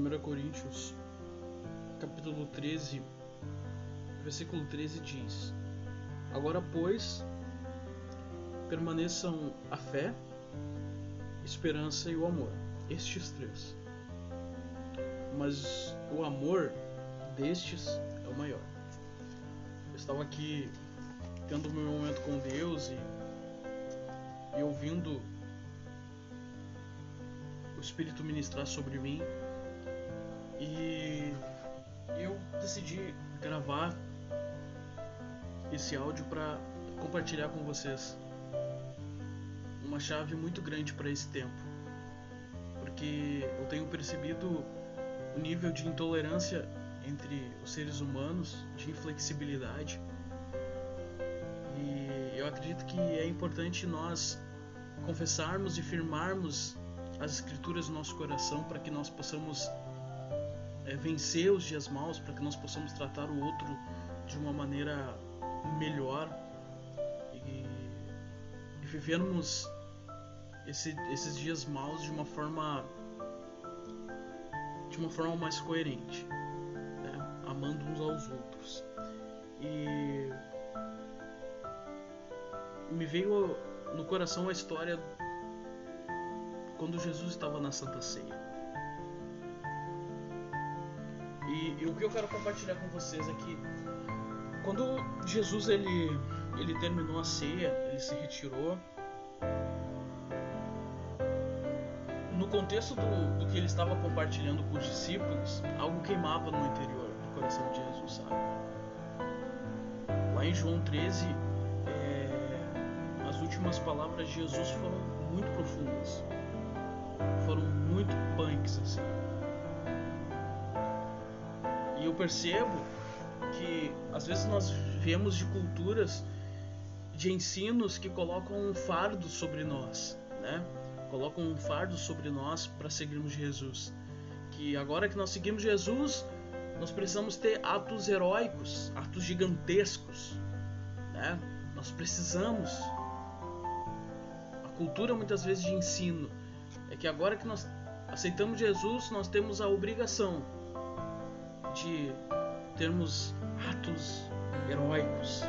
1 Coríntios, capítulo 13, versículo 13 diz: Agora, pois, permaneçam a fé, esperança e o amor, estes três. Mas o amor destes é o maior. Eu estava aqui tendo meu momento com Deus e, e ouvindo o Espírito ministrar sobre mim e eu decidi gravar esse áudio para compartilhar com vocês uma chave muito grande para esse tempo, porque eu tenho percebido o nível de intolerância entre os seres humanos, de inflexibilidade. E eu acredito que é importante nós confessarmos e firmarmos as escrituras no nosso coração para que nós possamos é, vencer os dias maus, para que nós possamos tratar o outro de uma maneira melhor e, e vivermos esse, esses dias maus de uma forma de uma forma mais coerente, né? amando uns aos outros. E me veio no coração a história quando Jesus estava na Santa Ceia. E, o que eu quero compartilhar com vocês é que quando Jesus ele, ele terminou a ceia, ele se retirou. No contexto do, do que ele estava compartilhando com os discípulos, algo queimava no interior do coração de Jesus, sabe? Lá em João 13, é, as últimas palavras de Jesus foram muito profundas foram muito punks assim. Eu percebo que às vezes nós vemos de culturas de ensinos que colocam um fardo sobre nós, né? Colocam um fardo sobre nós para seguirmos Jesus. Que agora que nós seguimos Jesus, nós precisamos ter atos heróicos, atos gigantescos, né? Nós precisamos. A cultura muitas vezes de ensino é que agora que nós aceitamos Jesus, nós temos a obrigação de termos atos heróicos,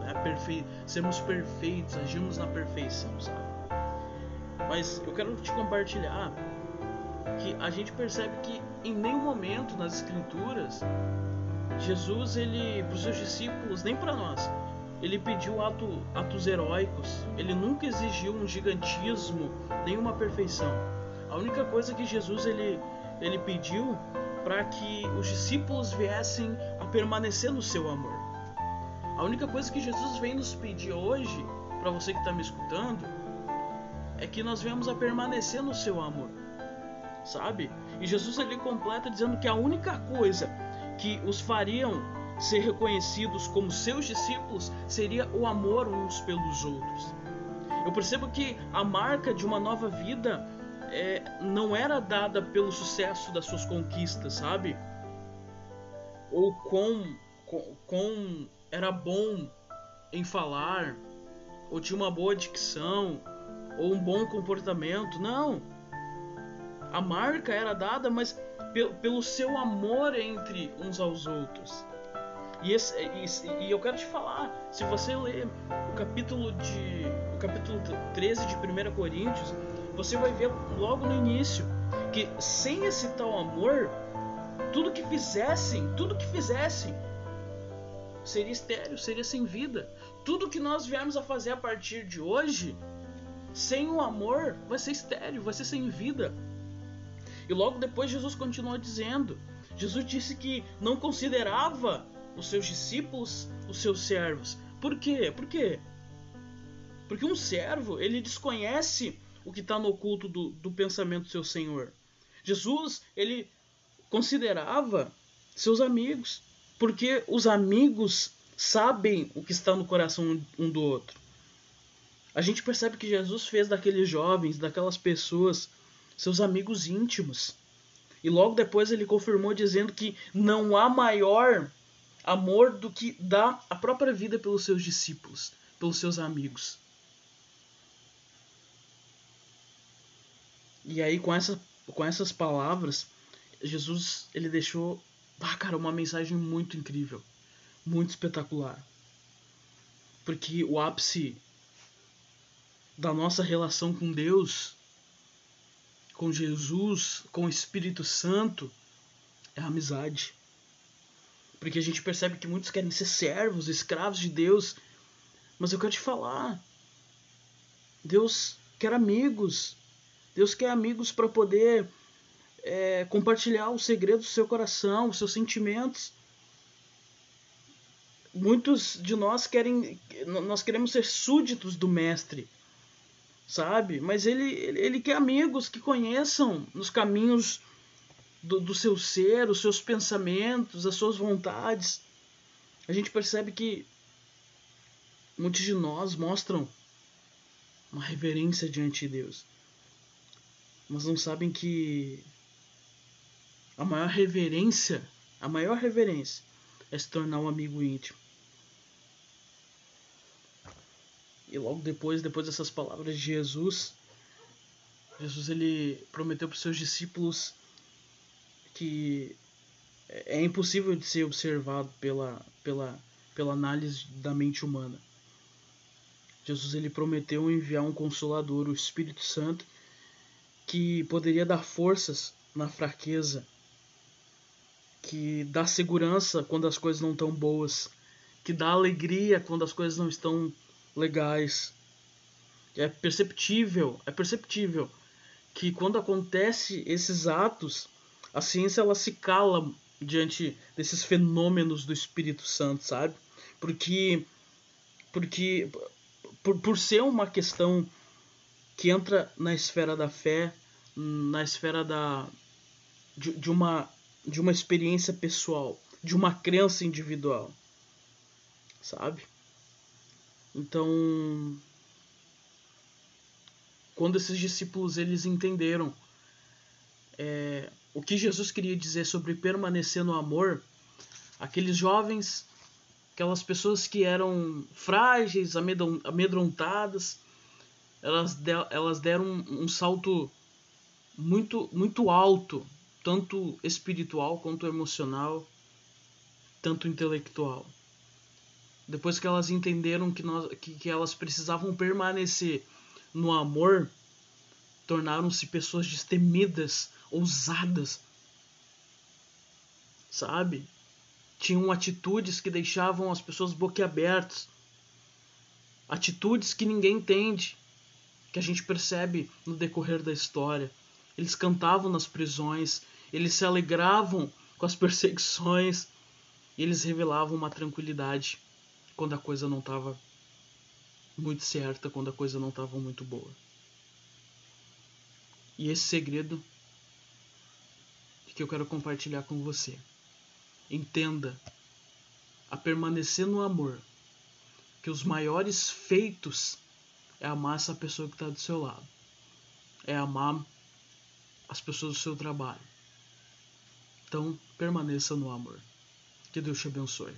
né? Perfe... sermos perfeitos, agirmos na perfeição, sabe? Mas eu quero te compartilhar que a gente percebe que em nenhum momento nas escrituras Jesus ele para os seus discípulos nem para nós ele pediu ato, atos heróicos, ele nunca exigiu um gigantismo, nenhuma perfeição. A única coisa que Jesus ele, ele pediu para que os discípulos viessem a permanecer no seu amor. A única coisa que Jesus vem nos pedir hoje, para você que está me escutando, é que nós venhamos a permanecer no seu amor, sabe? E Jesus ele completa dizendo que a única coisa que os fariam ser reconhecidos como seus discípulos seria o amor uns pelos outros. Eu percebo que a marca de uma nova vida é, não era dada pelo sucesso das suas conquistas, sabe? Ou com, com, era bom em falar, ou tinha uma boa dicção, ou um bom comportamento. Não. A marca era dada, mas pelo seu amor entre uns aos outros. E, esse, e, eu quero te falar, se você ler o capítulo de o capítulo 13 de 1 Coríntios, você vai ver logo no início que sem esse tal amor, tudo que fizessem, tudo que fizessem seria estéreo, seria sem vida. Tudo que nós viemos a fazer a partir de hoje, sem o amor, vai ser estéreo, vai ser sem vida. E logo depois Jesus continuou dizendo: Jesus disse que não considerava os seus discípulos, os seus servos. Por quê? Por quê? Porque um servo, ele desconhece o que está no oculto do, do pensamento do seu Senhor. Jesus, ele considerava seus amigos, porque os amigos sabem o que está no coração um do outro. A gente percebe que Jesus fez daqueles jovens, daquelas pessoas, seus amigos íntimos. E logo depois ele confirmou dizendo que não há maior amor do que dá a própria vida pelos seus discípulos, pelos seus amigos. E aí com, essa, com essas palavras, Jesus ele deixou, ah, cara, uma mensagem muito incrível, muito espetacular. Porque o ápice da nossa relação com Deus, com Jesus, com o Espírito Santo, é a amizade. Porque a gente percebe que muitos querem ser servos, escravos de Deus. Mas eu quero te falar. Deus quer amigos. Deus quer amigos para poder é, compartilhar os segredos do seu coração, os seus sentimentos. Muitos de nós querem, nós queremos ser súditos do mestre, sabe? Mas ele, ele quer amigos que conheçam os caminhos do, do seu ser, os seus pensamentos, as suas vontades. A gente percebe que muitos de nós mostram uma reverência diante de Deus, mas não sabem que a maior reverência, a maior reverência é se tornar um amigo íntimo. E logo depois, depois dessas palavras de Jesus, Jesus ele prometeu para os seus discípulos que é impossível de ser observado pela, pela, pela análise da mente humana. Jesus ele prometeu enviar um consolador, o Espírito Santo, que poderia dar forças na fraqueza, que dá segurança quando as coisas não estão boas, que dá alegria quando as coisas não estão legais. É perceptível, é perceptível que quando acontece esses atos, a ciência ela se cala diante desses fenômenos do Espírito Santo, sabe? Porque porque por, por ser uma questão que entra na esfera da fé, na esfera da de, de uma de uma experiência pessoal, de uma crença individual, sabe? Então, quando esses discípulos eles entenderam é, o que Jesus queria dizer sobre permanecer no amor, aqueles jovens, aquelas pessoas que eram frágeis, amedrontadas, elas, de, elas deram um, um salto muito, muito alto, tanto espiritual quanto emocional, tanto intelectual. Depois que elas entenderam que, nós, que, que elas precisavam permanecer no amor, tornaram-se pessoas destemidas ousadas, sabe? Tinham atitudes que deixavam as pessoas boquiabertas, atitudes que ninguém entende, que a gente percebe no decorrer da história. Eles cantavam nas prisões, eles se alegravam com as perseguições, eles revelavam uma tranquilidade quando a coisa não estava muito certa, quando a coisa não estava muito boa. E esse segredo que eu quero compartilhar com você. Entenda, a permanecer no amor, que os maiores feitos é amar essa pessoa que está do seu lado, é amar as pessoas do seu trabalho. Então, permaneça no amor. Que Deus te abençoe.